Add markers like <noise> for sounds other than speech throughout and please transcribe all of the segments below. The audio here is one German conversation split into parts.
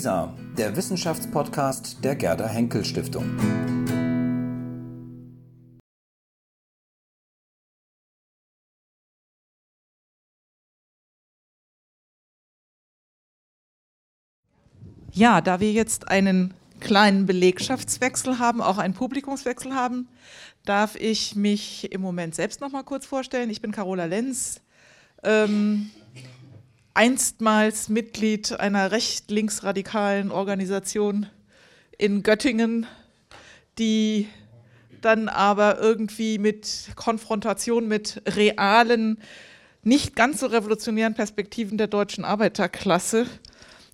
WISA, der Wissenschaftspodcast der Gerda Henkel Stiftung. Ja, da wir jetzt einen kleinen Belegschaftswechsel haben, auch einen Publikumswechsel haben, darf ich mich im Moment selbst noch mal kurz vorstellen. Ich bin Carola Lenz, ähm, einstmals Mitglied einer recht-linksradikalen Organisation in Göttingen, die dann aber irgendwie mit Konfrontation mit realen, nicht ganz so revolutionären Perspektiven der deutschen Arbeiterklasse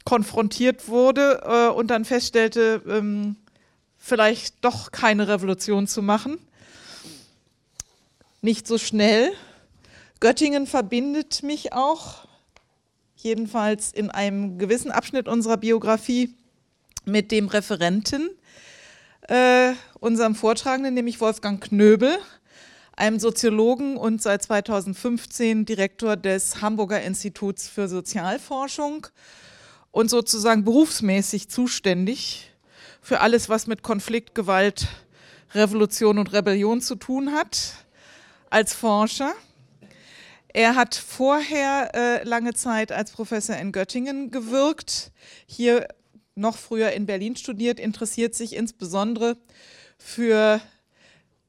konfrontiert wurde äh, und dann feststellte, ähm, vielleicht doch keine Revolution zu machen. Nicht so schnell. Göttingen verbindet mich auch, jedenfalls in einem gewissen Abschnitt unserer Biografie, mit dem Referenten, äh, unserem Vortragenden, nämlich Wolfgang Knöbel, einem Soziologen und seit 2015 Direktor des Hamburger Instituts für Sozialforschung und sozusagen berufsmäßig zuständig für alles, was mit Konflikt, Gewalt, Revolution und Rebellion zu tun hat, als Forscher. Er hat vorher äh, lange Zeit als Professor in Göttingen gewirkt, hier noch früher in Berlin studiert, interessiert sich insbesondere für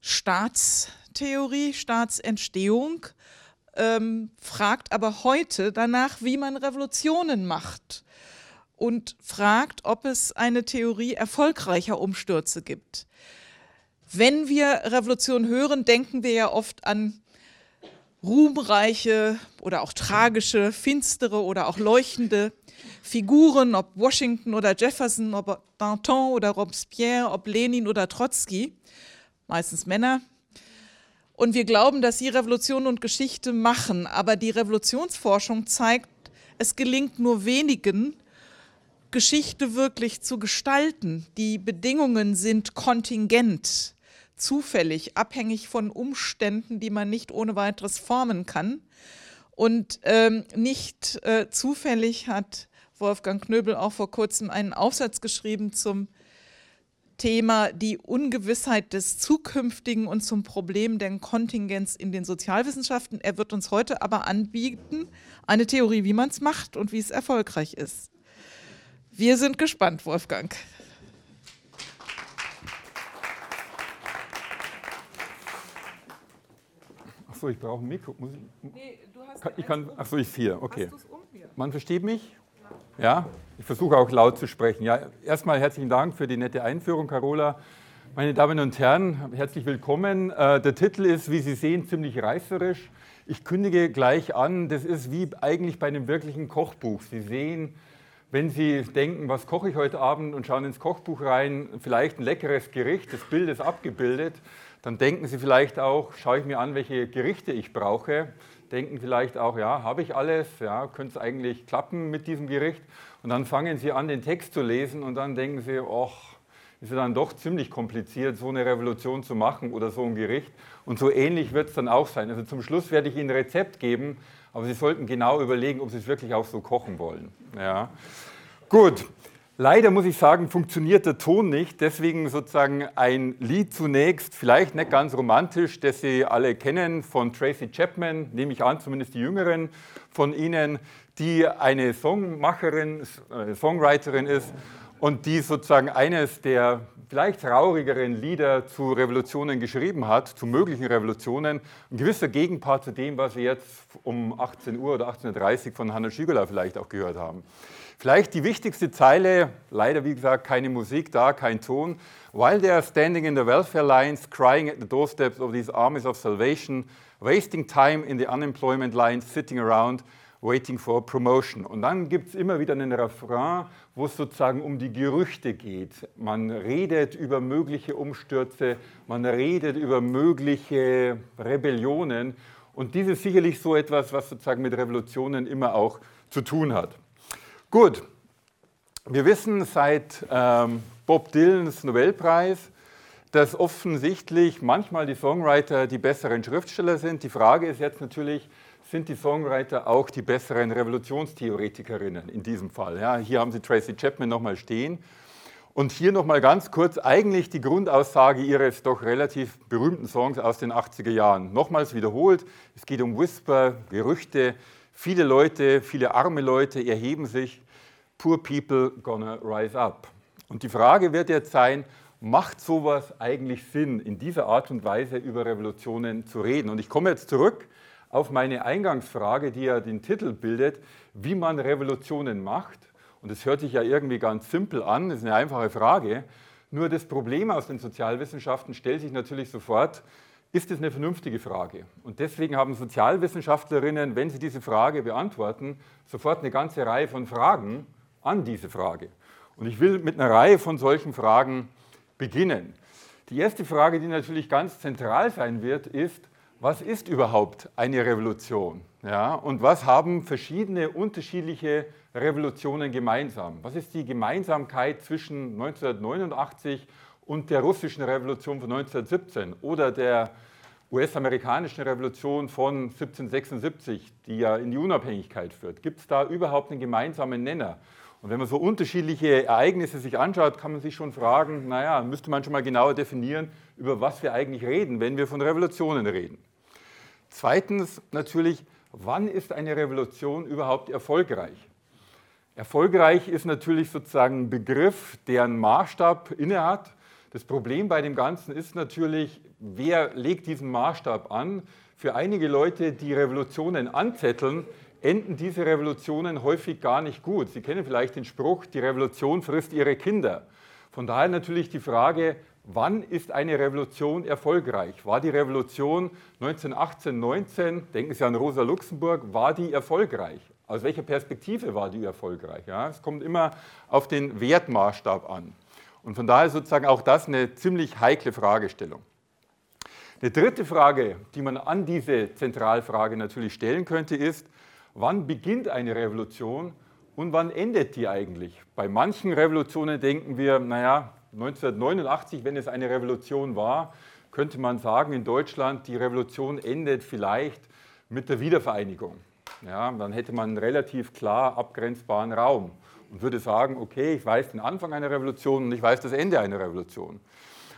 Staatstheorie, Staatsentstehung, ähm, fragt aber heute danach, wie man Revolutionen macht und fragt, ob es eine Theorie erfolgreicher Umstürze gibt. Wenn wir Revolution hören, denken wir ja oft an ruhmreiche oder auch tragische, finstere oder auch leuchtende Figuren, ob Washington oder Jefferson, ob Danton oder Robespierre, ob Lenin oder Trotzki, meistens Männer. Und wir glauben, dass sie Revolution und Geschichte machen, aber die Revolutionsforschung zeigt, es gelingt nur wenigen, Geschichte wirklich zu gestalten. Die Bedingungen sind kontingent, zufällig, abhängig von Umständen, die man nicht ohne weiteres formen kann. Und ähm, nicht äh, zufällig hat Wolfgang Knöbel auch vor kurzem einen Aufsatz geschrieben zum Thema die Ungewissheit des Zukünftigen und zum Problem der Kontingenz in den Sozialwissenschaften. Er wird uns heute aber anbieten, eine Theorie, wie man es macht und wie es erfolgreich ist. Wir sind gespannt, Wolfgang. Achso, ich brauche ein Mikro. Muss ich, nee, du hast kann, ich kann, achso, ich vier, okay. Um Man versteht mich? Ja, ich versuche auch laut zu sprechen. Ja, erstmal herzlichen Dank für die nette Einführung, Carola. Meine Damen und Herren, herzlich willkommen. Äh, der Titel ist, wie Sie sehen, ziemlich reißerisch. Ich kündige gleich an, das ist wie eigentlich bei einem wirklichen Kochbuch. Sie sehen, wenn Sie denken, was koche ich heute Abend und schauen ins Kochbuch rein, vielleicht ein leckeres Gericht, das Bild ist abgebildet, dann denken Sie vielleicht auch, schaue ich mir an, welche Gerichte ich brauche. Denken vielleicht auch, ja, habe ich alles, ja, könnte es eigentlich klappen mit diesem Gericht. Und dann fangen Sie an, den Text zu lesen und dann denken Sie, ach, ist ja dann doch ziemlich kompliziert, so eine Revolution zu machen oder so ein Gericht. Und so ähnlich wird es dann auch sein. Also zum Schluss werde ich Ihnen ein Rezept geben, aber Sie sollten genau überlegen, ob Sie es wirklich auch so kochen wollen. Ja. Gut, leider muss ich sagen, funktioniert der Ton nicht. Deswegen sozusagen ein Lied zunächst, vielleicht nicht ganz romantisch, das Sie alle kennen von Tracy Chapman, nehme ich an, zumindest die Jüngeren von Ihnen, die eine Songmacherin, äh, Songwriterin ist und die sozusagen eines der vielleicht traurigeren Lieder zu Revolutionen geschrieben hat, zu möglichen Revolutionen. Ein gewisser Gegenpart zu dem, was wir jetzt um 18 Uhr oder 18.30 Uhr von Hanna Schügler vielleicht auch gehört haben. Vielleicht die wichtigste Zeile, leider wie gesagt keine Musik da, kein Ton. While they are standing in the welfare lines, crying at the doorsteps of these armies of salvation, wasting time in the unemployment lines, sitting around, waiting for promotion. Und dann gibt es immer wieder einen Refrain, wo es sozusagen um die Gerüchte geht. Man redet über mögliche Umstürze, man redet über mögliche Rebellionen. Und dies ist sicherlich so etwas, was sozusagen mit Revolutionen immer auch zu tun hat. Gut, wir wissen seit ähm, Bob Dylans Nobelpreis, dass offensichtlich manchmal die Songwriter die besseren Schriftsteller sind. Die Frage ist jetzt natürlich, sind die Songwriter auch die besseren Revolutionstheoretikerinnen in diesem Fall. Ja, hier haben Sie Tracy Chapman nochmal stehen. Und hier nochmal ganz kurz eigentlich die Grundaussage Ihres doch relativ berühmten Songs aus den 80er Jahren. Nochmals wiederholt, es geht um Whisper, Gerüchte. Viele Leute, viele arme Leute erheben sich. Poor people gonna rise up. Und die Frage wird jetzt sein, macht sowas eigentlich Sinn, in dieser Art und Weise über Revolutionen zu reden? Und ich komme jetzt zurück auf meine Eingangsfrage, die ja den Titel bildet, wie man Revolutionen macht. Und das hört sich ja irgendwie ganz simpel an, das ist eine einfache Frage. Nur das Problem aus den Sozialwissenschaften stellt sich natürlich sofort, ist es eine vernünftige Frage? Und deswegen haben Sozialwissenschaftlerinnen, wenn sie diese Frage beantworten, sofort eine ganze Reihe von Fragen an diese Frage. Und ich will mit einer Reihe von solchen Fragen beginnen. Die erste Frage, die natürlich ganz zentral sein wird, ist, was ist überhaupt eine Revolution? Ja, und was haben verschiedene unterschiedliche Revolutionen gemeinsam? Was ist die Gemeinsamkeit zwischen 1989 und der russischen Revolution von 1917 oder der US-amerikanischen Revolution von 1776, die ja in die Unabhängigkeit führt? Gibt es da überhaupt einen gemeinsamen Nenner? Und wenn man so unterschiedliche Ereignisse sich anschaut, kann man sich schon fragen, naja, müsste man schon mal genauer definieren, über was wir eigentlich reden, wenn wir von Revolutionen reden. Zweitens natürlich, wann ist eine Revolution überhaupt erfolgreich? Erfolgreich ist natürlich sozusagen ein Begriff, der einen Maßstab innehat. Das Problem bei dem Ganzen ist natürlich, wer legt diesen Maßstab an? Für einige Leute, die Revolutionen anzetteln, enden diese Revolutionen häufig gar nicht gut. Sie kennen vielleicht den Spruch, die Revolution frisst ihre Kinder. Von daher natürlich die Frage, wann ist eine Revolution erfolgreich? War die Revolution 1918, 19, denken Sie an Rosa Luxemburg, war die erfolgreich? Aus welcher Perspektive war die erfolgreich? Ja, es kommt immer auf den Wertmaßstab an. Und von daher sozusagen auch das eine ziemlich heikle Fragestellung. Eine dritte Frage, die man an diese Zentralfrage natürlich stellen könnte, ist, wann beginnt eine Revolution und wann endet die eigentlich? Bei manchen Revolutionen denken wir, naja, 1989, wenn es eine Revolution war, könnte man sagen, in Deutschland, die Revolution endet vielleicht mit der Wiedervereinigung. Ja, dann hätte man einen relativ klar abgrenzbaren Raum und würde sagen, okay, ich weiß den Anfang einer Revolution und ich weiß das Ende einer Revolution.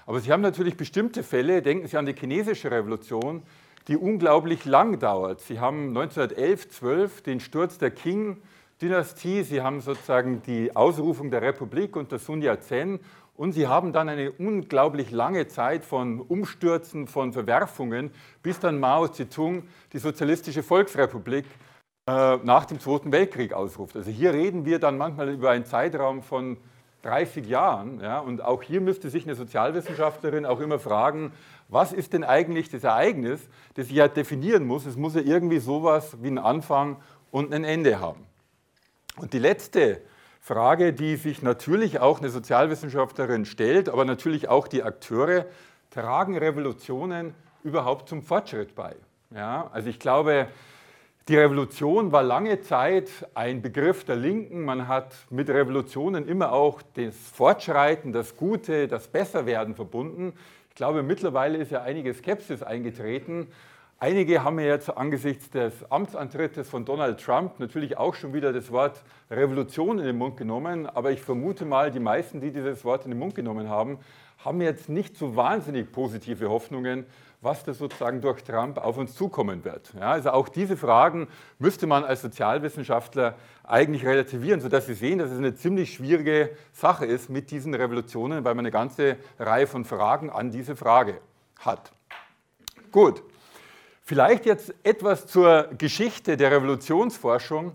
Aber Sie haben natürlich bestimmte Fälle, denken Sie an die chinesische Revolution, die unglaublich lang dauert. Sie haben 1911, 12 den Sturz der Qing-Dynastie, Sie haben sozusagen die Ausrufung der Republik unter Sun Yat-sen und sie haben dann eine unglaublich lange Zeit von Umstürzen, von Verwerfungen, bis dann Mao Zedong die Sozialistische Volksrepublik äh, nach dem Zweiten Weltkrieg ausruft. Also hier reden wir dann manchmal über einen Zeitraum von 30 Jahren. Ja, und auch hier müsste sich eine Sozialwissenschaftlerin auch immer fragen, was ist denn eigentlich das Ereignis, das ich ja definieren muss? Es muss ja irgendwie sowas wie einen Anfang und ein Ende haben. Und die letzte Frage, die sich natürlich auch eine Sozialwissenschaftlerin stellt, aber natürlich auch die Akteure, tragen Revolutionen überhaupt zum Fortschritt bei? Ja, also ich glaube, die Revolution war lange Zeit ein Begriff der Linken. Man hat mit Revolutionen immer auch das Fortschreiten, das Gute, das Besserwerden verbunden. Ich glaube, mittlerweile ist ja einige Skepsis eingetreten Einige haben mir jetzt angesichts des Amtsantrittes von Donald Trump natürlich auch schon wieder das Wort Revolution in den Mund genommen, aber ich vermute mal, die meisten, die dieses Wort in den Mund genommen haben, haben jetzt nicht so wahnsinnig positive Hoffnungen, was da sozusagen durch Trump auf uns zukommen wird. Ja, also auch diese Fragen müsste man als Sozialwissenschaftler eigentlich relativieren, sodass Sie sehen, dass es eine ziemlich schwierige Sache ist mit diesen Revolutionen, weil man eine ganze Reihe von Fragen an diese Frage hat. Gut. Vielleicht jetzt etwas zur Geschichte der Revolutionsforschung.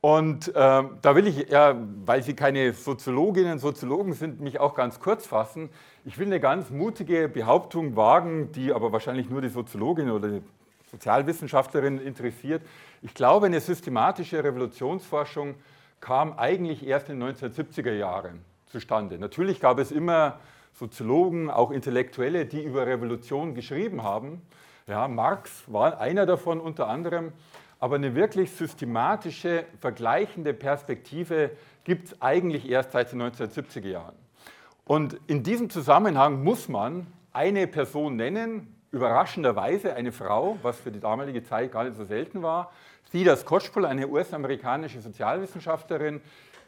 Und äh, da will ich, ja, weil Sie keine Soziologinnen und Soziologen sind, mich auch ganz kurz fassen. Ich will eine ganz mutige Behauptung wagen, die aber wahrscheinlich nur die Soziologin oder die Sozialwissenschaftlerin interessiert. Ich glaube, eine systematische Revolutionsforschung kam eigentlich erst in den 1970er Jahren zustande. Natürlich gab es immer Soziologen, auch Intellektuelle, die über Revolution geschrieben haben. Ja, Marx war einer davon unter anderem, aber eine wirklich systematische, vergleichende Perspektive gibt es eigentlich erst seit den 1970er Jahren. Und in diesem Zusammenhang muss man eine Person nennen, überraschenderweise eine Frau, was für die damalige Zeit gar nicht so selten war, Theda Skocpol, eine US-amerikanische Sozialwissenschaftlerin,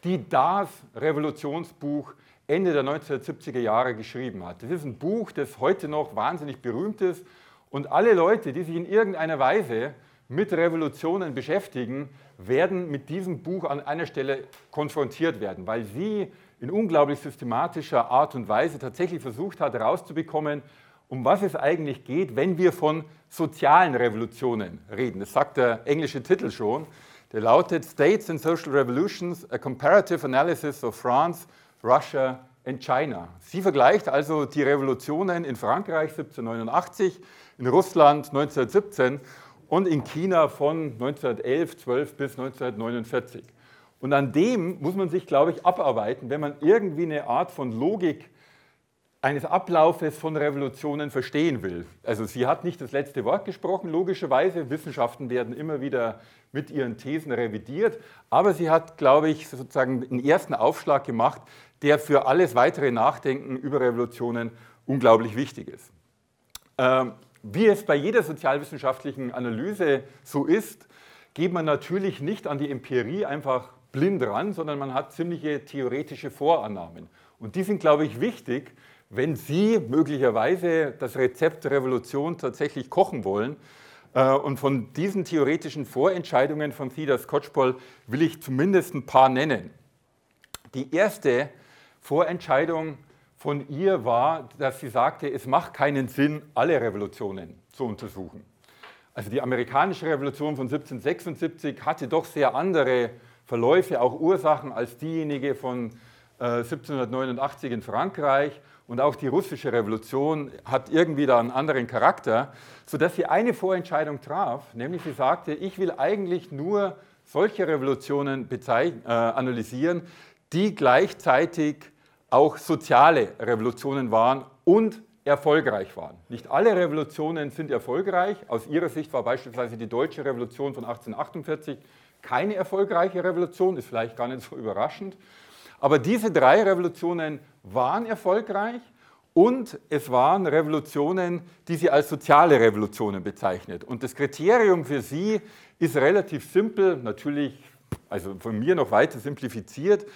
die das Revolutionsbuch Ende der 1970er Jahre geschrieben hat. Das ist ein Buch, das heute noch wahnsinnig berühmt ist und alle Leute, die sich in irgendeiner Weise mit Revolutionen beschäftigen, werden mit diesem Buch an einer Stelle konfrontiert werden, weil sie in unglaublich systematischer Art und Weise tatsächlich versucht hat herauszubekommen, um was es eigentlich geht, wenn wir von sozialen Revolutionen reden. Das sagt der englische Titel schon. Der lautet States and Social Revolutions, a Comparative Analysis of France, Russia and China. Sie vergleicht also die Revolutionen in Frankreich 1789, in Russland 1917 und in China von 1911, 12 bis 1949. Und an dem muss man sich, glaube ich, abarbeiten, wenn man irgendwie eine Art von Logik eines Ablaufes von Revolutionen verstehen will. Also sie hat nicht das letzte Wort gesprochen, logischerweise. Wissenschaften werden immer wieder mit ihren Thesen revidiert. Aber sie hat, glaube ich, sozusagen einen ersten Aufschlag gemacht, der für alles weitere Nachdenken über Revolutionen unglaublich wichtig ist. Ähm, wie es bei jeder sozialwissenschaftlichen Analyse so ist, geht man natürlich nicht an die Empirie einfach blind ran, sondern man hat ziemliche theoretische Vorannahmen. Und die sind, glaube ich, wichtig, wenn Sie möglicherweise das Rezept Revolution tatsächlich kochen wollen. Äh, und von diesen theoretischen Vorentscheidungen von Theda Skocpol will ich zumindest ein paar nennen. Die erste Vorentscheidung von ihr war, dass sie sagte, es macht keinen Sinn, alle Revolutionen zu untersuchen. Also die amerikanische Revolution von 1776 hatte doch sehr andere Verläufe, auch Ursachen als diejenige von 1789 äh, in Frankreich und auch die russische Revolution hat irgendwie da einen anderen Charakter, sodass sie eine Vorentscheidung traf, nämlich sie sagte, ich will eigentlich nur solche Revolutionen äh, analysieren, die gleichzeitig auch soziale Revolutionen waren und erfolgreich waren. Nicht alle Revolutionen sind erfolgreich. Aus ihrer Sicht war beispielsweise die deutsche Revolution von 1848 keine erfolgreiche Revolution, ist vielleicht gar nicht so überraschend. Aber diese drei Revolutionen waren erfolgreich und es waren Revolutionen, die sie als soziale Revolutionen bezeichnet. Und das Kriterium für sie ist relativ simpel, natürlich, also von mir noch weiter simplifiziert.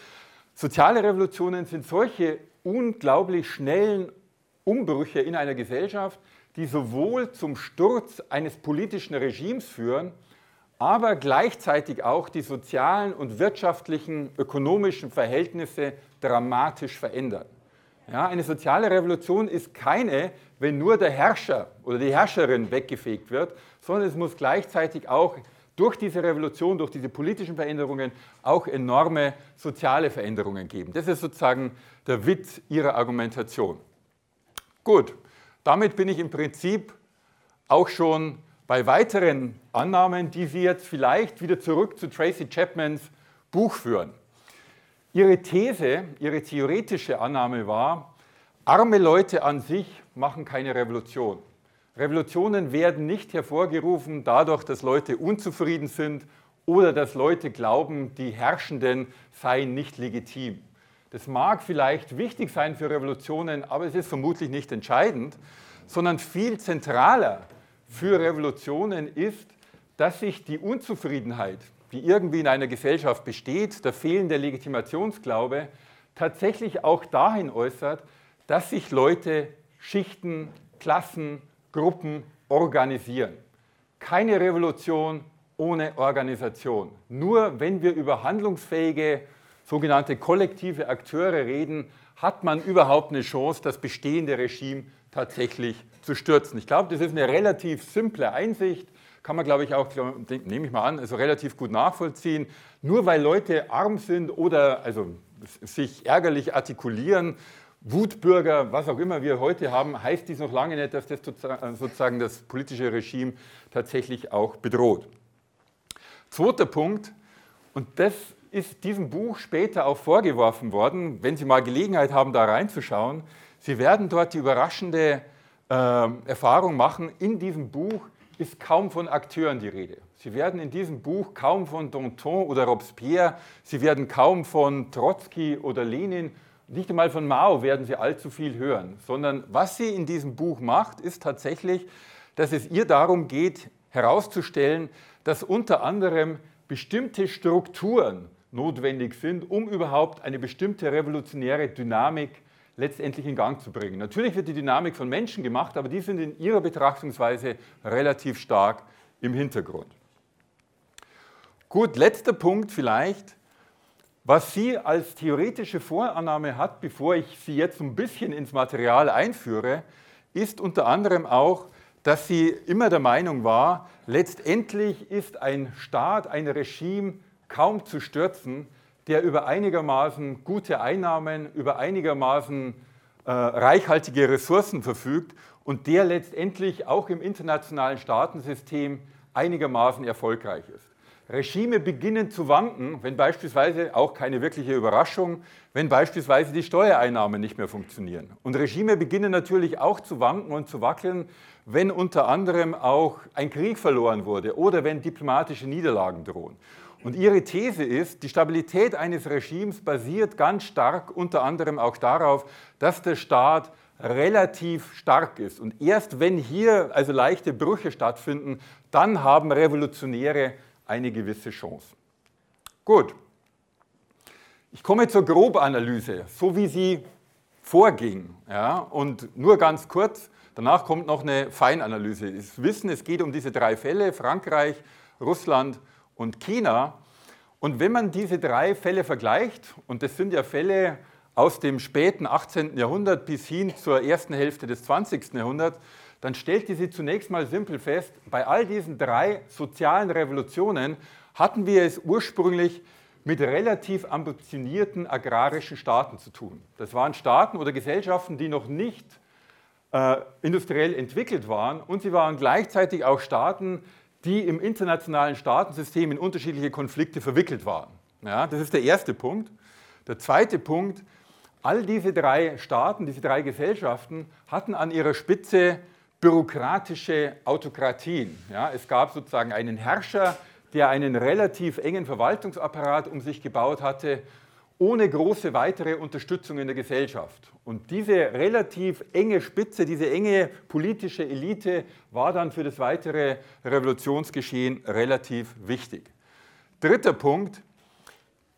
Soziale Revolutionen sind solche unglaublich schnellen Umbrüche in einer Gesellschaft, die sowohl zum Sturz eines politischen Regimes führen, aber gleichzeitig auch die sozialen und wirtschaftlichen, ökonomischen Verhältnisse dramatisch verändern. Ja, eine soziale Revolution ist keine, wenn nur der Herrscher oder die Herrscherin weggefegt wird, sondern es muss gleichzeitig auch durch diese Revolution, durch diese politischen Veränderungen auch enorme soziale Veränderungen geben. Das ist sozusagen der Witz ihrer Argumentation. Gut, damit bin ich im Prinzip auch schon bei weiteren Annahmen, die Sie jetzt vielleicht wieder zurück zu Tracy Chapmans Buch führen. Ihre These, ihre theoretische Annahme war, arme Leute an sich machen keine Revolution. Revolutionen werden nicht hervorgerufen dadurch, dass Leute unzufrieden sind oder dass Leute glauben, die Herrschenden seien nicht legitim. Das mag vielleicht wichtig sein für Revolutionen, aber es ist vermutlich nicht entscheidend, sondern viel zentraler für Revolutionen ist, dass sich die Unzufriedenheit, die irgendwie in einer Gesellschaft besteht, der fehlende Legitimationsglaube, tatsächlich auch dahin äußert, dass sich Leute, Schichten, Klassen, Gruppen organisieren. Keine Revolution ohne Organisation. Nur wenn wir über handlungsfähige sogenannte kollektive Akteure reden, hat man überhaupt eine Chance, das bestehende Regime tatsächlich zu stürzen. Ich glaube, das ist eine relativ simple Einsicht, kann man, glaube ich, auch, nehme ich mal an, also relativ gut nachvollziehen. Nur weil Leute arm sind oder also sich ärgerlich artikulieren, Wutbürger, was auch immer wir heute haben, heißt dies noch lange nicht, dass das sozusagen das politische Regime tatsächlich auch bedroht. Zweiter Punkt, und das ist diesem Buch später auch vorgeworfen worden, wenn Sie mal Gelegenheit haben, da reinzuschauen. Sie werden dort die überraschende Erfahrung machen, in diesem Buch ist kaum von Akteuren die Rede. Sie werden in diesem Buch kaum von Danton oder Robespierre, Sie werden kaum von Trotzki oder Lenin nicht einmal von Mao werden Sie allzu viel hören, sondern was sie in diesem Buch macht, ist tatsächlich, dass es ihr darum geht, herauszustellen, dass unter anderem bestimmte Strukturen notwendig sind, um überhaupt eine bestimmte revolutionäre Dynamik letztendlich in Gang zu bringen. Natürlich wird die Dynamik von Menschen gemacht, aber die sind in ihrer Betrachtungsweise relativ stark im Hintergrund. Gut, letzter Punkt vielleicht. Was sie als theoretische Vorannahme hat, bevor ich sie jetzt ein bisschen ins Material einführe, ist unter anderem auch, dass sie immer der Meinung war, letztendlich ist ein Staat, ein Regime kaum zu stürzen, der über einigermaßen gute Einnahmen, über einigermaßen äh, reichhaltige Ressourcen verfügt und der letztendlich auch im internationalen Staatensystem einigermaßen erfolgreich ist. Regime beginnen zu wanken, wenn beispielsweise auch keine wirkliche Überraschung, wenn beispielsweise die Steuereinnahmen nicht mehr funktionieren. Und Regime beginnen natürlich auch zu wanken und zu wackeln, wenn unter anderem auch ein Krieg verloren wurde oder wenn diplomatische Niederlagen drohen. Und ihre These ist, die Stabilität eines Regimes basiert ganz stark unter anderem auch darauf, dass der Staat relativ stark ist. Und erst wenn hier also leichte Brüche stattfinden, dann haben Revolutionäre eine gewisse Chance. Gut, ich komme zur Grobanalyse, so wie sie vorging. Ja, und nur ganz kurz, danach kommt noch eine Feinanalyse. Sie wissen, es geht um diese drei Fälle, Frankreich, Russland und China. Und wenn man diese drei Fälle vergleicht, und das sind ja Fälle aus dem späten 18. Jahrhundert bis hin zur ersten Hälfte des 20. Jahrhunderts, dann stellte sie zunächst mal simpel fest, bei all diesen drei sozialen Revolutionen hatten wir es ursprünglich mit relativ ambitionierten agrarischen Staaten zu tun. Das waren Staaten oder Gesellschaften, die noch nicht äh, industriell entwickelt waren und sie waren gleichzeitig auch Staaten, die im internationalen Staatensystem in unterschiedliche Konflikte verwickelt waren. Ja, das ist der erste Punkt. Der zweite Punkt, all diese drei Staaten, diese drei Gesellschaften hatten an ihrer Spitze bürokratische Autokratien. Ja, es gab sozusagen einen Herrscher, der einen relativ engen Verwaltungsapparat um sich gebaut hatte, ohne große weitere Unterstützung in der Gesellschaft. Und diese relativ enge Spitze, diese enge politische Elite war dann für das weitere Revolutionsgeschehen relativ wichtig. Dritter Punkt,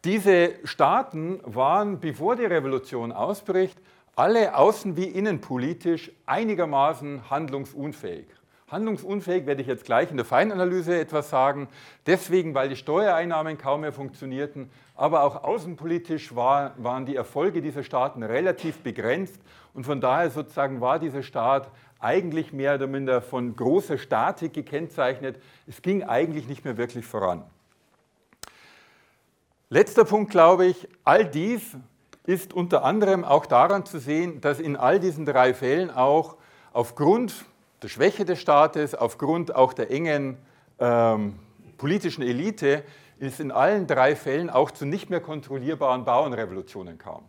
diese Staaten waren, bevor die Revolution ausbricht, alle außen- wie innenpolitisch einigermaßen handlungsunfähig. Handlungsunfähig werde ich jetzt gleich in der Feinanalyse etwas sagen. Deswegen, weil die Steuereinnahmen kaum mehr funktionierten, aber auch außenpolitisch war, waren die Erfolge dieser Staaten relativ begrenzt und von daher sozusagen war dieser Staat eigentlich mehr oder minder von großer Statik gekennzeichnet. Es ging eigentlich nicht mehr wirklich voran. Letzter Punkt, glaube ich, all dies ist unter anderem auch daran zu sehen, dass in all diesen drei Fällen auch aufgrund der Schwäche des Staates, aufgrund auch der engen ähm, politischen Elite, es in allen drei Fällen auch zu nicht mehr kontrollierbaren Bauernrevolutionen kam.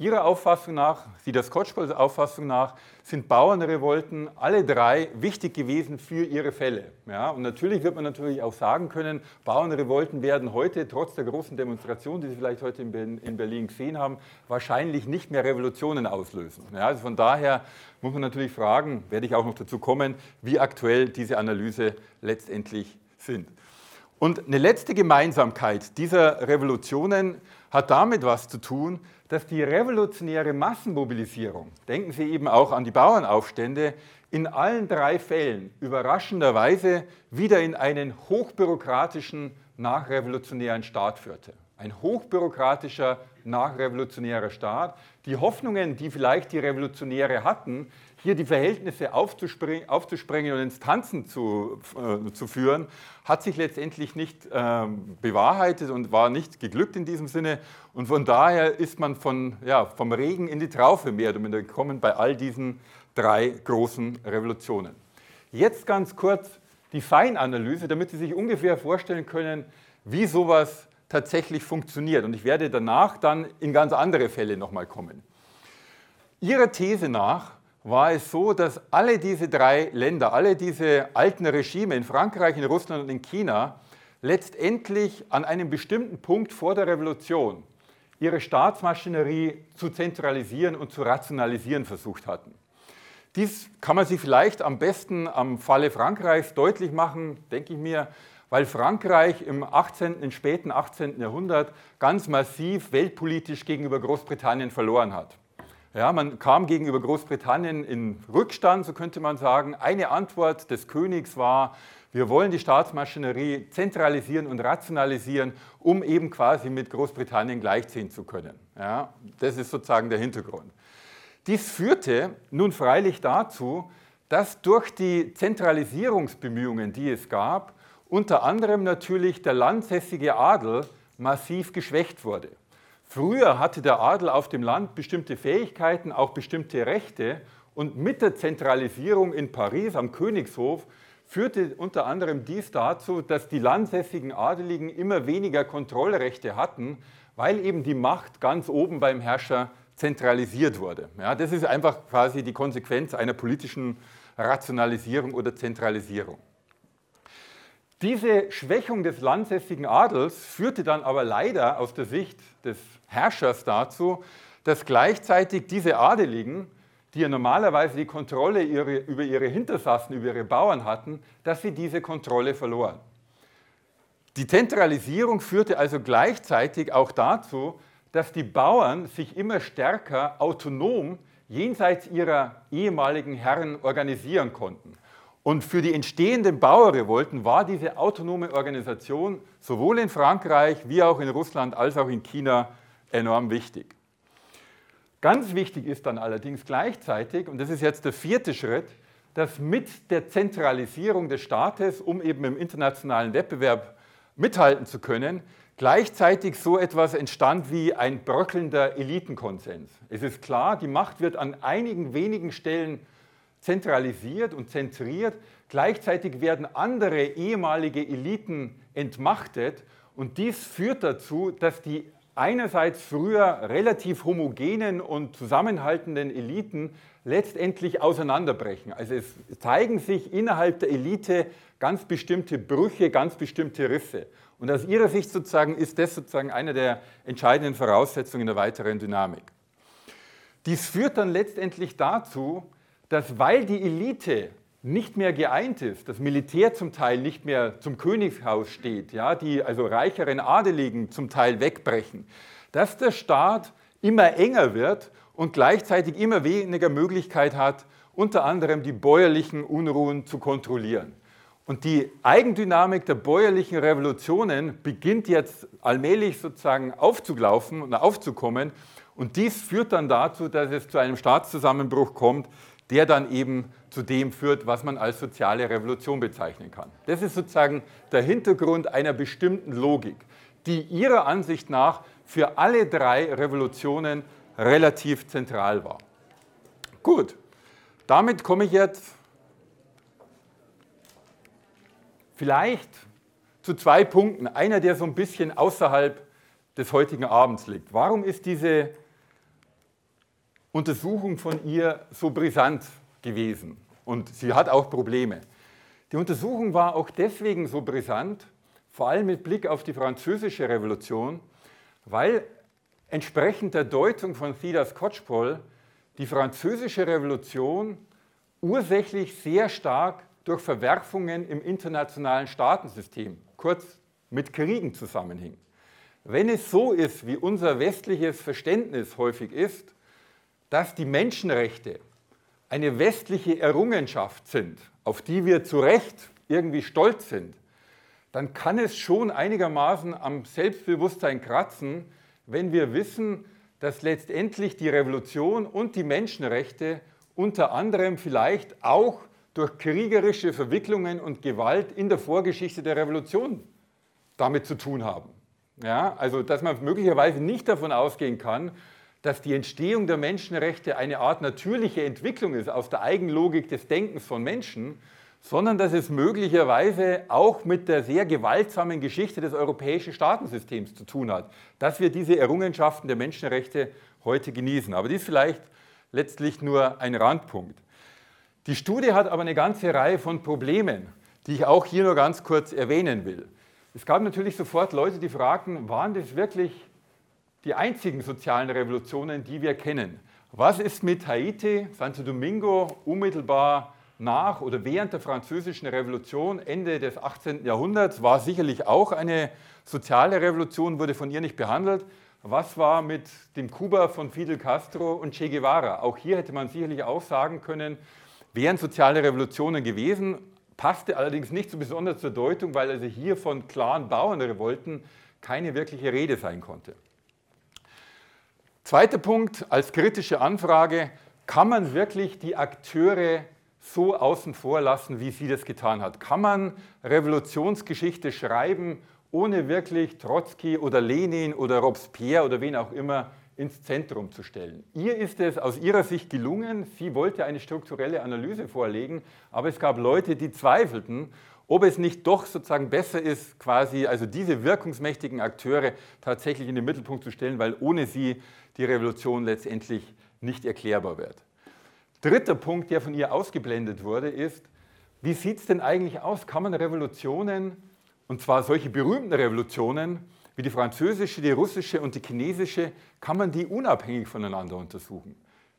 Ihrer Auffassung nach, Sida Skotchballs Auffassung nach, sind Bauernrevolten alle drei wichtig gewesen für ihre Fälle. Ja, und natürlich wird man natürlich auch sagen können, Bauernrevolten werden heute, trotz der großen Demonstration, die Sie vielleicht heute in Berlin gesehen haben, wahrscheinlich nicht mehr Revolutionen auslösen. Ja, also von daher muss man natürlich fragen, werde ich auch noch dazu kommen, wie aktuell diese Analyse letztendlich sind. Und eine letzte Gemeinsamkeit dieser Revolutionen hat damit was zu tun, dass die revolutionäre Massenmobilisierung, denken Sie eben auch an die Bauernaufstände, in allen drei Fällen überraschenderweise wieder in einen hochbürokratischen nachrevolutionären Staat führte. Ein hochbürokratischer nachrevolutionärer Staat. Die Hoffnungen, die vielleicht die Revolutionäre hatten, hier die Verhältnisse aufzuspringen, aufzusprengen und ins Tanzen zu, äh, zu führen, hat sich letztendlich nicht äh, bewahrheitet und war nicht geglückt in diesem Sinne. Und von daher ist man von, ja, vom Regen in die Traufe mehr oder minder gekommen bei all diesen drei großen Revolutionen. Jetzt ganz kurz die Feinanalyse, damit Sie sich ungefähr vorstellen können, wie sowas tatsächlich funktioniert. Und ich werde danach dann in ganz andere Fälle nochmal kommen. Ihrer These nach war es so, dass alle diese drei Länder, alle diese alten Regime in Frankreich, in Russland und in China letztendlich an einem bestimmten Punkt vor der Revolution ihre Staatsmaschinerie zu zentralisieren und zu rationalisieren versucht hatten. Dies kann man sich vielleicht am besten am Falle Frankreichs deutlich machen, denke ich mir, weil Frankreich im 18., im späten 18. Jahrhundert ganz massiv weltpolitisch gegenüber Großbritannien verloren hat. Ja, man kam gegenüber Großbritannien in Rückstand, so könnte man sagen. Eine Antwort des Königs war, wir wollen die Staatsmaschinerie zentralisieren und rationalisieren, um eben quasi mit Großbritannien gleichziehen zu können. Ja, das ist sozusagen der Hintergrund. Dies führte nun freilich dazu, dass durch die Zentralisierungsbemühungen, die es gab, unter anderem natürlich der landsässige Adel massiv geschwächt wurde. Früher hatte der Adel auf dem Land bestimmte Fähigkeiten, auch bestimmte Rechte und mit der Zentralisierung in Paris am Königshof führte unter anderem dies dazu, dass die landsässigen Adeligen immer weniger Kontrollrechte hatten, weil eben die Macht ganz oben beim Herrscher zentralisiert wurde. Ja, das ist einfach quasi die Konsequenz einer politischen Rationalisierung oder Zentralisierung. Diese Schwächung des landsässigen Adels führte dann aber leider aus der Sicht des Herrschers dazu, dass gleichzeitig diese Adeligen die ja normalerweise die Kontrolle ihre, über ihre Hintersassen, über ihre Bauern hatten, dass sie diese Kontrolle verloren. Die Zentralisierung führte also gleichzeitig auch dazu, dass die Bauern sich immer stärker autonom jenseits ihrer ehemaligen Herren organisieren konnten. Und für die entstehenden Bauerrevolten war diese autonome Organisation sowohl in Frankreich wie auch in Russland als auch in China enorm wichtig. Ganz wichtig ist dann allerdings gleichzeitig, und das ist jetzt der vierte Schritt, dass mit der Zentralisierung des Staates, um eben im internationalen Wettbewerb mithalten zu können, gleichzeitig so etwas entstand wie ein bröckelnder Elitenkonsens. Es ist klar, die Macht wird an einigen wenigen Stellen zentralisiert und zentriert, gleichzeitig werden andere ehemalige Eliten entmachtet und dies führt dazu, dass die einerseits früher relativ homogenen und zusammenhaltenden Eliten letztendlich auseinanderbrechen. Also es zeigen sich innerhalb der Elite ganz bestimmte Brüche, ganz bestimmte Risse. Und aus ihrer Sicht sozusagen ist das sozusagen eine der entscheidenden Voraussetzungen der weiteren Dynamik. Dies führt dann letztendlich dazu, dass weil die Elite nicht mehr geeint ist, das Militär zum Teil nicht mehr zum Königshaus steht, ja, die also reicheren Adeligen zum Teil wegbrechen, dass der Staat immer enger wird und gleichzeitig immer weniger Möglichkeit hat, unter anderem die bäuerlichen Unruhen zu kontrollieren. Und die Eigendynamik der bäuerlichen Revolutionen beginnt jetzt allmählich sozusagen aufzulaufen und aufzukommen. Und dies führt dann dazu, dass es zu einem Staatszusammenbruch kommt, der dann eben zu dem führt, was man als soziale Revolution bezeichnen kann. Das ist sozusagen der Hintergrund einer bestimmten Logik, die ihrer Ansicht nach für alle drei Revolutionen relativ zentral war. Gut, damit komme ich jetzt vielleicht zu zwei Punkten. Einer, der so ein bisschen außerhalb des heutigen Abends liegt. Warum ist diese Untersuchung von ihr so brisant gewesen und sie hat auch Probleme. Die Untersuchung war auch deswegen so brisant, vor allem mit Blick auf die französische Revolution, weil entsprechend der Deutung von Theda Skocpol die französische Revolution ursächlich sehr stark durch Verwerfungen im internationalen Staatensystem, kurz mit Kriegen zusammenhing. Wenn es so ist, wie unser westliches Verständnis häufig ist, dass die Menschenrechte eine westliche Errungenschaft sind, auf die wir zu Recht irgendwie stolz sind, dann kann es schon einigermaßen am Selbstbewusstsein kratzen, wenn wir wissen, dass letztendlich die Revolution und die Menschenrechte unter anderem vielleicht auch durch kriegerische Verwicklungen und Gewalt in der Vorgeschichte der Revolution damit zu tun haben. Ja, also dass man möglicherweise nicht davon ausgehen kann, dass die Entstehung der Menschenrechte eine Art natürliche Entwicklung ist aus der Eigenlogik des Denkens von Menschen, sondern dass es möglicherweise auch mit der sehr gewaltsamen Geschichte des europäischen Staatensystems zu tun hat, dass wir diese Errungenschaften der Menschenrechte heute genießen. Aber dies vielleicht letztlich nur ein Randpunkt. Die Studie hat aber eine ganze Reihe von Problemen, die ich auch hier nur ganz kurz erwähnen will. Es gab natürlich sofort Leute, die fragten, waren das wirklich die einzigen sozialen Revolutionen, die wir kennen. Was ist mit Haiti, Santo Domingo, unmittelbar nach oder während der Französischen Revolution, Ende des 18. Jahrhunderts, war sicherlich auch eine soziale Revolution, wurde von ihr nicht behandelt. Was war mit dem Kuba von Fidel Castro und Che Guevara? Auch hier hätte man sicherlich auch sagen können, wären soziale Revolutionen gewesen, passte allerdings nicht so besonders zur Deutung, weil also hier von klaren Bauernrevolten keine wirkliche Rede sein konnte. Zweiter Punkt als kritische Anfrage, kann man wirklich die Akteure so außen vor lassen, wie sie das getan hat? Kann man Revolutionsgeschichte schreiben, ohne wirklich Trotzki oder Lenin oder Robespierre oder wen auch immer ins Zentrum zu stellen. Ihr ist es aus ihrer Sicht gelungen. Sie wollte eine strukturelle Analyse vorlegen, aber es gab Leute, die zweifelten, ob es nicht doch sozusagen besser ist, quasi also diese wirkungsmächtigen Akteure tatsächlich in den Mittelpunkt zu stellen, weil ohne sie die Revolution letztendlich nicht erklärbar wird. Dritter Punkt, der von ihr ausgeblendet wurde, ist, wie sieht es denn eigentlich aus? Kann man Revolutionen, und zwar solche berühmten Revolutionen wie die französische, die russische und die chinesische, kann man die unabhängig voneinander untersuchen?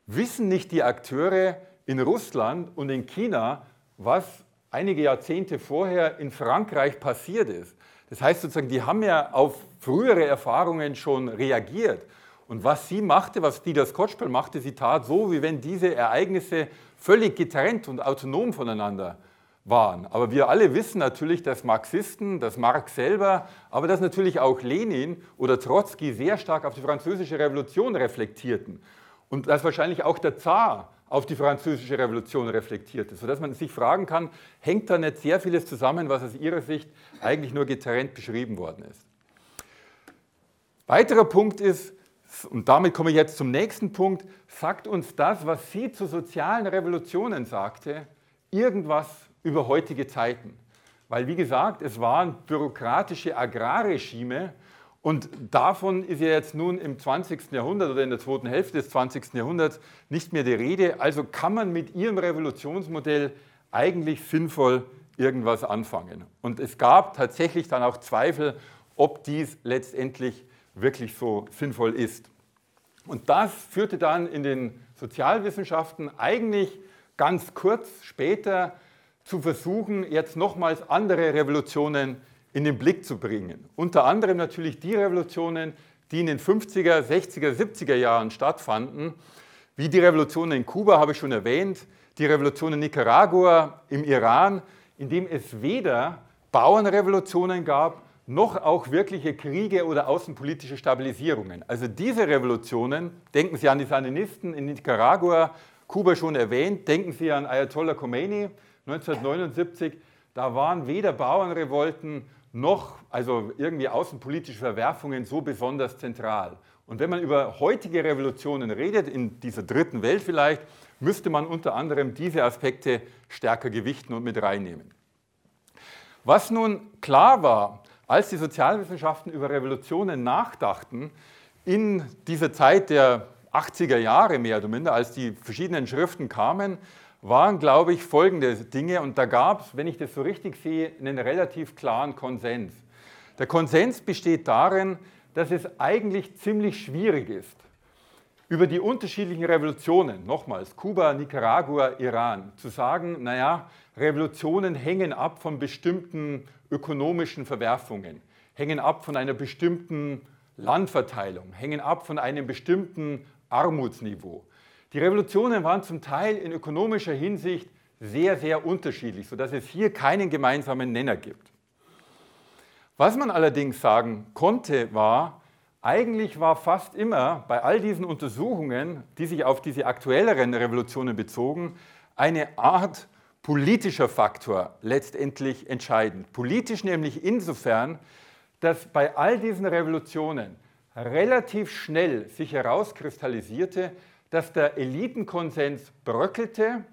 Wissen nicht die Akteure in Russland und in China, was einige Jahrzehnte vorher in Frankreich passiert ist? Das heißt sozusagen, die haben ja auf frühere Erfahrungen schon reagiert. Und was sie machte, was Dieter Skotschpel machte, sie tat so, wie wenn diese Ereignisse völlig getrennt und autonom voneinander waren. Aber wir alle wissen natürlich, dass Marxisten, dass Marx selber, aber dass natürlich auch Lenin oder Trotzki sehr stark auf die französische Revolution reflektierten. Und dass wahrscheinlich auch der Zar auf die französische Revolution reflektierte, sodass man sich fragen kann, hängt da nicht sehr vieles zusammen, was aus ihrer Sicht eigentlich nur getrennt beschrieben worden ist. Weiterer Punkt ist, und damit komme ich jetzt zum nächsten Punkt, sagt uns das, was sie zu sozialen Revolutionen sagte, irgendwas über heutige Zeiten. Weil, wie gesagt, es waren bürokratische Agrarregime und davon ist ja jetzt nun im 20. Jahrhundert oder in der zweiten Hälfte des 20. Jahrhunderts nicht mehr die Rede. Also kann man mit ihrem Revolutionsmodell eigentlich sinnvoll irgendwas anfangen. Und es gab tatsächlich dann auch Zweifel, ob dies letztendlich wirklich so sinnvoll ist. Und das führte dann in den Sozialwissenschaften eigentlich ganz kurz später zu versuchen, jetzt nochmals andere Revolutionen in den Blick zu bringen. Unter anderem natürlich die Revolutionen, die in den 50er, 60er, 70er Jahren stattfanden, wie die Revolution in Kuba, habe ich schon erwähnt, die Revolution in Nicaragua, im Iran, in dem es weder Bauernrevolutionen gab, noch auch wirkliche Kriege oder außenpolitische Stabilisierungen. Also diese Revolutionen, denken Sie an die Sandinisten in Nicaragua, Kuba schon erwähnt, denken Sie an Ayatollah Khomeini 1979, da waren weder Bauernrevolten noch also irgendwie außenpolitische Verwerfungen so besonders zentral. Und wenn man über heutige Revolutionen redet, in dieser dritten Welt vielleicht, müsste man unter anderem diese Aspekte stärker gewichten und mit reinnehmen. Was nun klar war, als die Sozialwissenschaften über Revolutionen nachdachten, in dieser Zeit der 80er Jahre mehr oder minder, als die verschiedenen Schriften kamen, waren, glaube ich, folgende Dinge. Und da gab es, wenn ich das so richtig sehe, einen relativ klaren Konsens. Der Konsens besteht darin, dass es eigentlich ziemlich schwierig ist, über die unterschiedlichen Revolutionen, nochmals Kuba, Nicaragua, Iran, zu sagen, naja, Revolutionen hängen ab von bestimmten ökonomischen Verwerfungen, hängen ab von einer bestimmten Landverteilung, hängen ab von einem bestimmten Armutsniveau. Die Revolutionen waren zum Teil in ökonomischer Hinsicht sehr, sehr unterschiedlich, sodass es hier keinen gemeinsamen Nenner gibt. Was man allerdings sagen konnte, war, eigentlich war fast immer bei all diesen Untersuchungen, die sich auf diese aktuelleren Revolutionen bezogen, eine Art politischer Faktor letztendlich entscheidend. Politisch nämlich insofern, dass bei all diesen Revolutionen relativ schnell sich herauskristallisierte, dass der Elitenkonsens bröckelte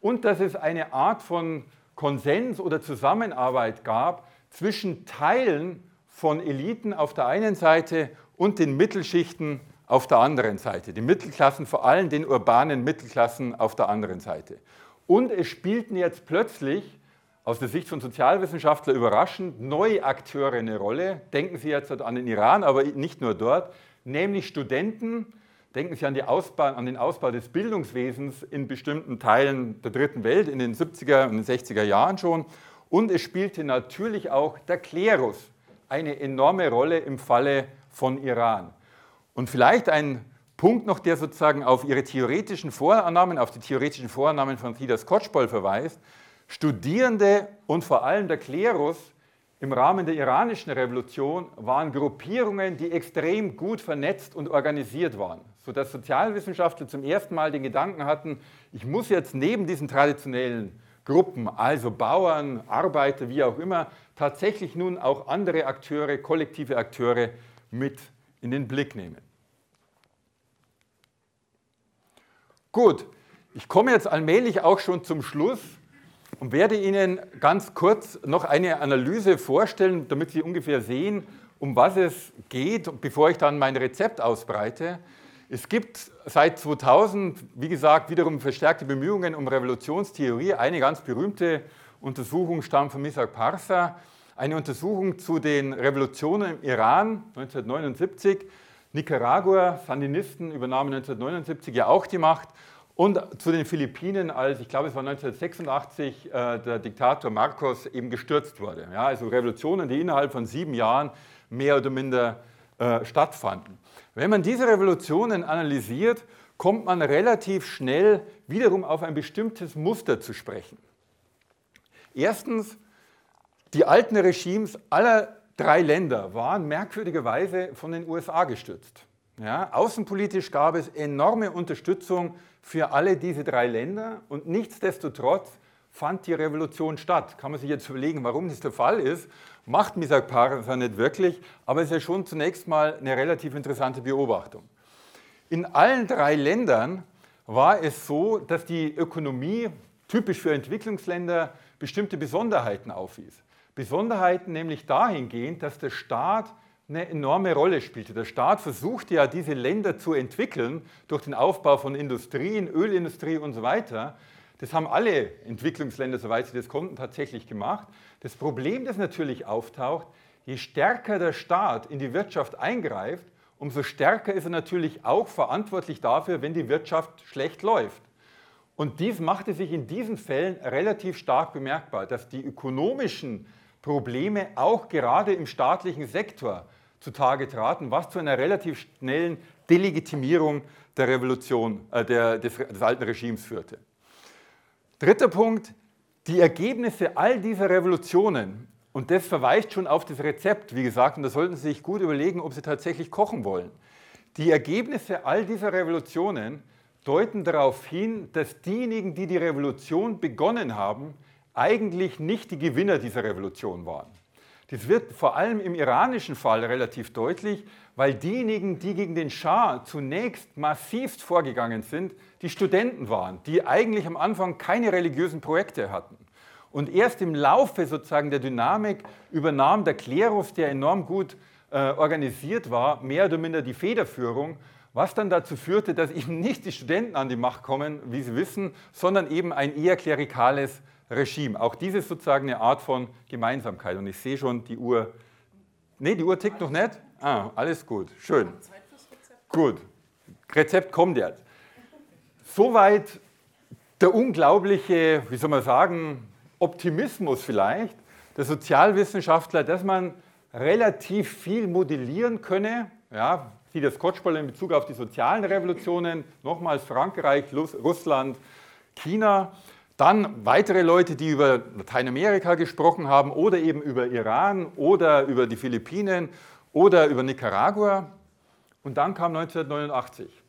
und dass es eine Art von Konsens oder Zusammenarbeit gab zwischen Teilen von Eliten auf der einen Seite und den Mittelschichten auf der anderen Seite. Die Mittelklassen, vor allem den urbanen Mittelklassen auf der anderen Seite. Und es spielten jetzt plötzlich aus der Sicht von Sozialwissenschaftlern überraschend neue Akteure eine Rolle. Denken Sie jetzt an den Iran, aber nicht nur dort. nämlich Studenten, denken Sie an, Ausbau, an, den Ausbau des Bildungswesens in bestimmten Teilen der dritten Welt in den 70er und den 60er Jahren schon. Und es spielte natürlich auch der Klerus eine enorme Rolle im Falle von Iran. Und vielleicht ein Punkt noch, der sozusagen auf Ihre theoretischen Vorannahmen, auf die theoretischen Vorannahmen von Theda Skocpol verweist. Studierende und vor allem der Klerus im Rahmen der iranischen Revolution waren Gruppierungen, die extrem gut vernetzt und organisiert waren, sodass Sozialwissenschaftler zum ersten Mal den Gedanken hatten, ich muss jetzt neben diesen traditionellen Gruppen, also Bauern, Arbeiter, wie auch immer, tatsächlich nun auch andere Akteure, kollektive Akteure mit in den Blick nehmen. Gut, ich komme jetzt allmählich auch schon zum Schluss und werde Ihnen ganz kurz noch eine Analyse vorstellen, damit Sie ungefähr sehen, um was es geht, bevor ich dann mein Rezept ausbreite. Es gibt seit 2000, wie gesagt, wiederum verstärkte Bemühungen um Revolutionstheorie. Eine ganz berühmte Untersuchung stammt von Misak Parsa, eine Untersuchung zu den Revolutionen im Iran 1979. Nicaragua, Sandinisten übernahmen 1979 ja auch die Macht. Und zu den Philippinen, als ich glaube, es war 1986 äh, der Diktator Marcos eben gestürzt wurde. Ja, also Revolutionen, die innerhalb von sieben Jahren mehr oder minder äh, stattfanden. Wenn man diese Revolutionen analysiert, kommt man relativ schnell wiederum auf ein bestimmtes Muster zu sprechen. Erstens, die alten Regimes aller drei Länder waren merkwürdigerweise von den USA gestützt. Ja, außenpolitisch gab es enorme Unterstützung für alle diese drei Länder und nichtsdestotrotz fand die Revolution statt. Kann man sich jetzt überlegen, warum das der Fall ist. Macht Misak Parsa nicht wirklich, aber es ist ja schon zunächst mal eine relativ interessante Beobachtung. In allen drei Ländern war es so, dass die Ökonomie, typisch für Entwicklungsländer, bestimmte Besonderheiten aufwies. Besonderheiten nämlich dahingehend, dass der Staat eine enorme Rolle spielte. Der Staat versuchte ja, diese Länder zu entwickeln durch den Aufbau von Industrien, Ölindustrie und so weiter. Das haben alle Entwicklungsländer, soweit sie das konnten, tatsächlich gemacht. Das Problem, das natürlich auftaucht, je stärker der Staat in die Wirtschaft eingreift, umso stärker ist er natürlich auch verantwortlich dafür, wenn die Wirtschaft schlecht läuft. Und dies machte sich in diesen Fällen relativ stark bemerkbar, dass die ökonomischen Probleme auch gerade im staatlichen Sektor zutage traten, was zu einer relativ schnellen Delegitimierung der Revolution, äh, der, des, des alten Regimes führte. Dritter Punkt, die Ergebnisse all dieser Revolutionen, und das verweist schon auf das Rezept, wie gesagt, und da sollten Sie sich gut überlegen, ob Sie tatsächlich kochen wollen. Die Ergebnisse all dieser Revolutionen deuten darauf hin, dass diejenigen, die die Revolution begonnen haben, eigentlich nicht die Gewinner dieser Revolution waren. Das wird vor allem im iranischen Fall relativ deutlich, weil diejenigen, die gegen den Schah zunächst massivst vorgegangen sind, die Studenten waren, die eigentlich am Anfang keine religiösen Projekte hatten. Und erst im Laufe sozusagen der Dynamik übernahm der Klerus, der enorm gut äh, organisiert war, mehr oder minder die Federführung, was dann dazu führte, dass <laughs> eben nicht die Studenten an die Macht kommen, wie Sie wissen, sondern eben ein eher klerikales Regime. Auch dies ist sozusagen eine Art von Gemeinsamkeit. Und ich sehe schon die Uhr. Nee, die Uhr tickt noch nicht? Ah, alles gut. Schön. Gut. Rezept kommt jetzt. Soweit der unglaubliche, wie soll man sagen, Optimismus vielleicht der Sozialwissenschaftler, dass man relativ viel modellieren könne. Ja, wie das Kotschball in Bezug auf die sozialen Revolutionen, nochmals Frankreich, Russland, China. Dann weitere Leute, die über Lateinamerika gesprochen haben oder eben über Iran oder über die Philippinen oder über Nicaragua. Und dann kam 1989.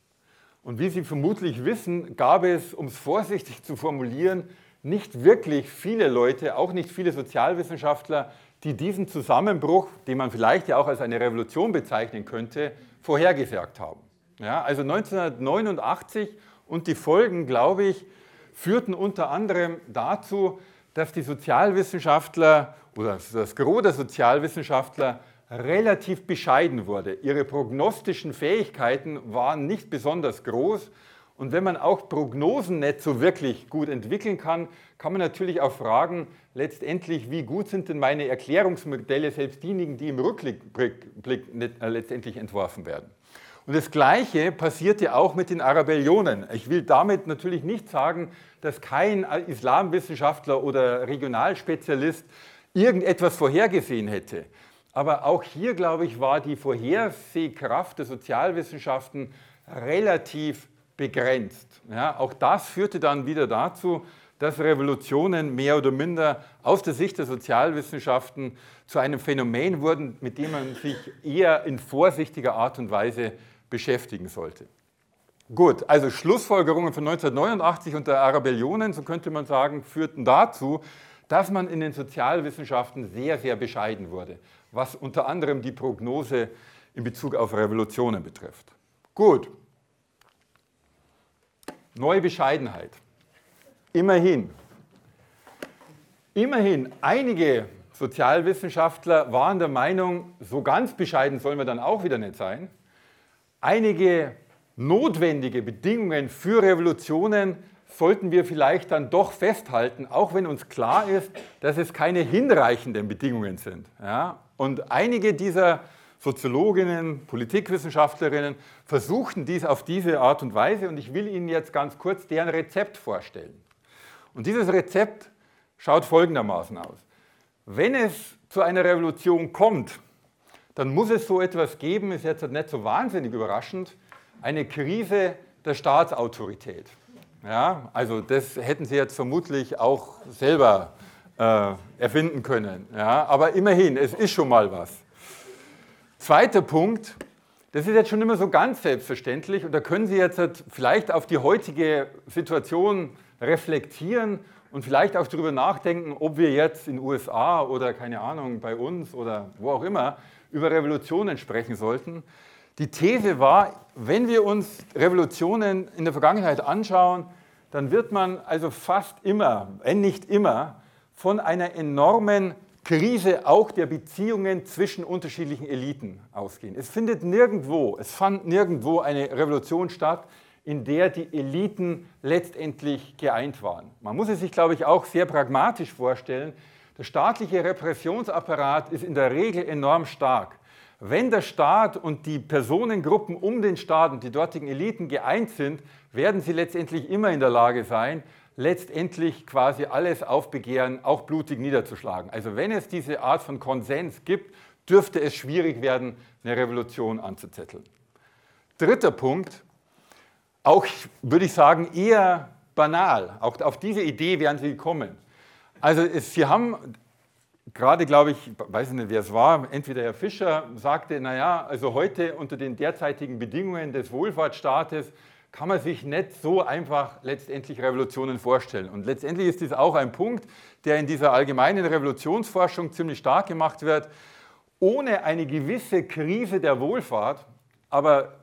Und wie Sie vermutlich wissen, gab es, um es vorsichtig zu formulieren, nicht wirklich viele Leute, auch nicht viele Sozialwissenschaftler, die diesen Zusammenbruch, den man vielleicht ja auch als eine Revolution bezeichnen könnte, vorhergesagt haben. Ja, also 1989 und die Folgen, glaube ich, führten unter anderem dazu, dass die Sozialwissenschaftler oder das Gros der Sozialwissenschaftler relativ bescheiden wurde. Ihre prognostischen Fähigkeiten waren nicht besonders groß. Und wenn man auch Prognosen nicht so wirklich gut entwickeln kann, kann man natürlich auch fragen, letztendlich, wie gut sind denn meine Erklärungsmodelle, selbst diejenigen, die im Rückblick äh, letztendlich entworfen werden. Und das Gleiche passierte auch mit den Arabellionen. Ich will damit natürlich nicht sagen, dass kein Islamwissenschaftler oder Regionalspezialist irgendetwas vorhergesehen hätte. Aber auch hier, glaube ich, war die Vorhersehkraft der Sozialwissenschaften relativ begrenzt. Ja, auch das führte dann wieder dazu, dass Revolutionen mehr oder minder aus der Sicht der Sozialwissenschaften zu einem Phänomen wurden, mit dem man sich eher in vorsichtiger Art und Weise beschäftigen sollte. Gut, also Schlussfolgerungen von 1989 und der Arabellionen, so könnte man sagen, führten dazu, dass man in den Sozialwissenschaften sehr, sehr bescheiden wurde, was unter anderem die Prognose in Bezug auf Revolutionen betrifft. Gut, neue Bescheidenheit. Immerhin, immerhin, einige Sozialwissenschaftler waren der Meinung, so ganz bescheiden sollen wir dann auch wieder nicht sein. Einige notwendige Bedingungen für Revolutionen sollten wir vielleicht dann doch festhalten, auch wenn uns klar ist, dass es keine hinreichenden Bedingungen sind. Ja? Und einige dieser Soziologinnen, Politikwissenschaftlerinnen versuchten dies auf diese Art und Weise und ich will Ihnen jetzt ganz kurz deren Rezept vorstellen. Und dieses Rezept schaut folgendermaßen aus. Wenn es zu einer Revolution kommt, dann muss es so etwas geben, ist jetzt nicht so wahnsinnig überraschend, eine Krise der Staatsautorität. Ja, also das hätten Sie jetzt vermutlich auch selber äh, erfinden können. Ja, aber immerhin, es ist schon mal was. Zweiter Punkt, das ist jetzt schon immer so ganz selbstverständlich und da können Sie jetzt vielleicht auf die heutige Situation reflektieren und vielleicht auch darüber nachdenken, ob wir jetzt in den USA oder keine Ahnung bei uns oder wo auch immer über Revolutionen sprechen sollten. Die These war, wenn wir uns Revolutionen in der Vergangenheit anschauen, dann wird man also fast immer, wenn nicht immer, von einer enormen Krise auch der Beziehungen zwischen unterschiedlichen Eliten ausgehen. Es findet nirgendwo, es fand nirgendwo eine Revolution statt, in der die Eliten letztendlich geeint waren. Man muss es sich, glaube ich, auch sehr pragmatisch vorstellen. Der staatliche Repressionsapparat ist in der Regel enorm stark. Wenn der Staat und die Personengruppen um den Staat und die dortigen Eliten geeint sind, werden sie letztendlich immer in der Lage sein, letztendlich quasi alles aufbegehren, auch blutig niederzuschlagen. Also wenn es diese Art von Konsens gibt, dürfte es schwierig werden, eine Revolution anzuzetteln. Dritter Punkt, auch, würde ich sagen, eher banal. Auch auf diese Idee wären Sie gekommen. Also es, Sie haben gerade, glaube ich, weiß nicht, wer es war, entweder Herr Fischer sagte, naja, also heute unter den derzeitigen Bedingungen des Wohlfahrtsstaates kann man sich nicht so einfach letztendlich Revolutionen vorstellen. Und letztendlich ist dies auch ein Punkt, der in dieser allgemeinen Revolutionsforschung ziemlich stark gemacht wird. Ohne eine gewisse Krise der Wohlfahrt, aber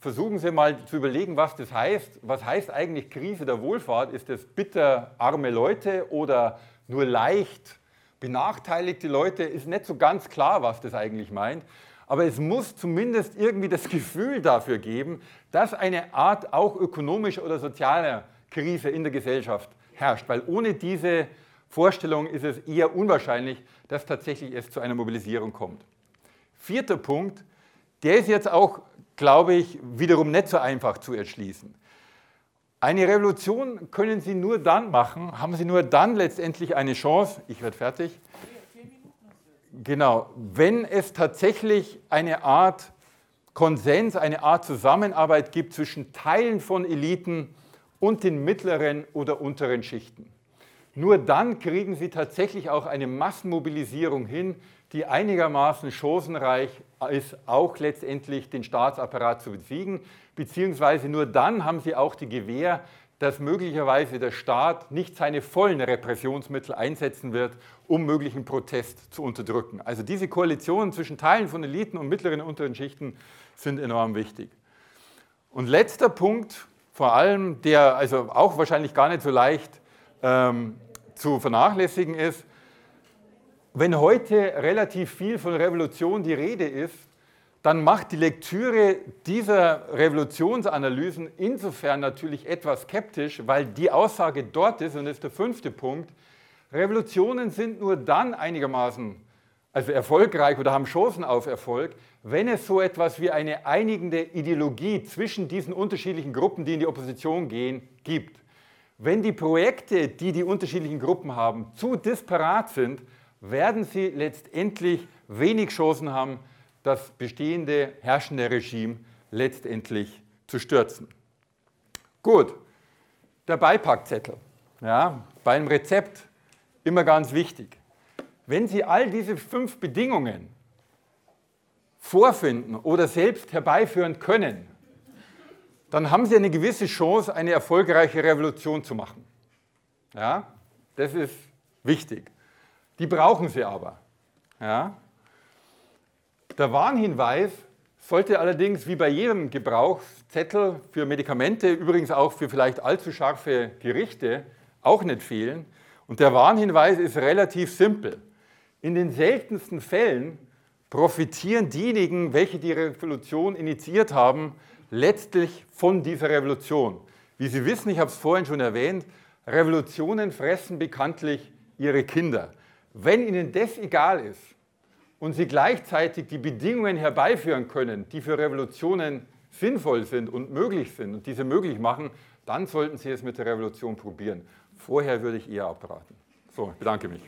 versuchen Sie mal zu überlegen, was das heißt. Was heißt eigentlich Krise der Wohlfahrt? Ist das bitter arme Leute oder nur leicht benachteiligte Leute? Ist nicht so ganz klar, was das eigentlich meint. Aber es muss zumindest irgendwie das Gefühl dafür geben, dass eine Art auch ökonomischer oder sozialer Krise in der Gesellschaft herrscht. Weil ohne diese Vorstellung ist es eher unwahrscheinlich, dass tatsächlich es zu einer Mobilisierung kommt. Vierter Punkt, der ist jetzt auch glaube ich, wiederum nicht so einfach zu erschließen. Eine Revolution können Sie nur dann machen, haben Sie nur dann letztendlich eine Chance, ich werde fertig, genau, wenn es tatsächlich eine Art Konsens, eine Art Zusammenarbeit gibt zwischen Teilen von Eliten und den mittleren oder unteren Schichten. Nur dann kriegen Sie tatsächlich auch eine Massenmobilisierung hin, die einigermaßen chancenreich ist, auch letztendlich den Staatsapparat zu besiegen, beziehungsweise nur dann haben sie auch die Gewähr, dass möglicherweise der Staat nicht seine vollen Repressionsmittel einsetzen wird, um möglichen Protest zu unterdrücken. Also diese Koalitionen zwischen Teilen von Eliten und mittleren und unteren Schichten sind enorm wichtig. Und letzter Punkt, vor allem, der also auch wahrscheinlich gar nicht so leicht ähm, zu vernachlässigen ist, wenn heute relativ viel von Revolution die Rede ist, dann macht die Lektüre dieser Revolutionsanalysen insofern natürlich etwas skeptisch, weil die Aussage dort ist, und das ist der fünfte Punkt, Revolutionen sind nur dann einigermaßen also erfolgreich oder haben Chancen auf Erfolg, wenn es so etwas wie eine einigende Ideologie zwischen diesen unterschiedlichen Gruppen, die in die Opposition gehen, gibt. Wenn die Projekte, die die unterschiedlichen Gruppen haben, zu disparat sind, werden sie letztendlich wenig Chancen haben, das bestehende herrschende Regime letztendlich zu stürzen. Gut, der Beipackzettel. Ja, beim Rezept immer ganz wichtig. Wenn Sie all diese fünf Bedingungen vorfinden oder selbst herbeiführen können, dann haben Sie eine gewisse Chance, eine erfolgreiche Revolution zu machen. Ja, das ist wichtig. Die brauchen Sie aber. Ja. Der Warnhinweis sollte allerdings wie bei jedem Gebrauchszettel für Medikamente, übrigens auch für vielleicht allzu scharfe Gerichte, auch nicht fehlen. Und der Warnhinweis ist relativ simpel. In den seltensten Fällen profitieren diejenigen, welche die Revolution initiiert haben, letztlich von dieser Revolution. Wie Sie wissen, ich habe es vorhin schon erwähnt, Revolutionen fressen bekanntlich ihre Kinder. Wenn Ihnen das egal ist und Sie gleichzeitig die Bedingungen herbeiführen können, die für Revolutionen sinnvoll sind und möglich sind und diese möglich machen, dann sollten Sie es mit der Revolution probieren. Vorher würde ich eher abraten. So, ich bedanke mich.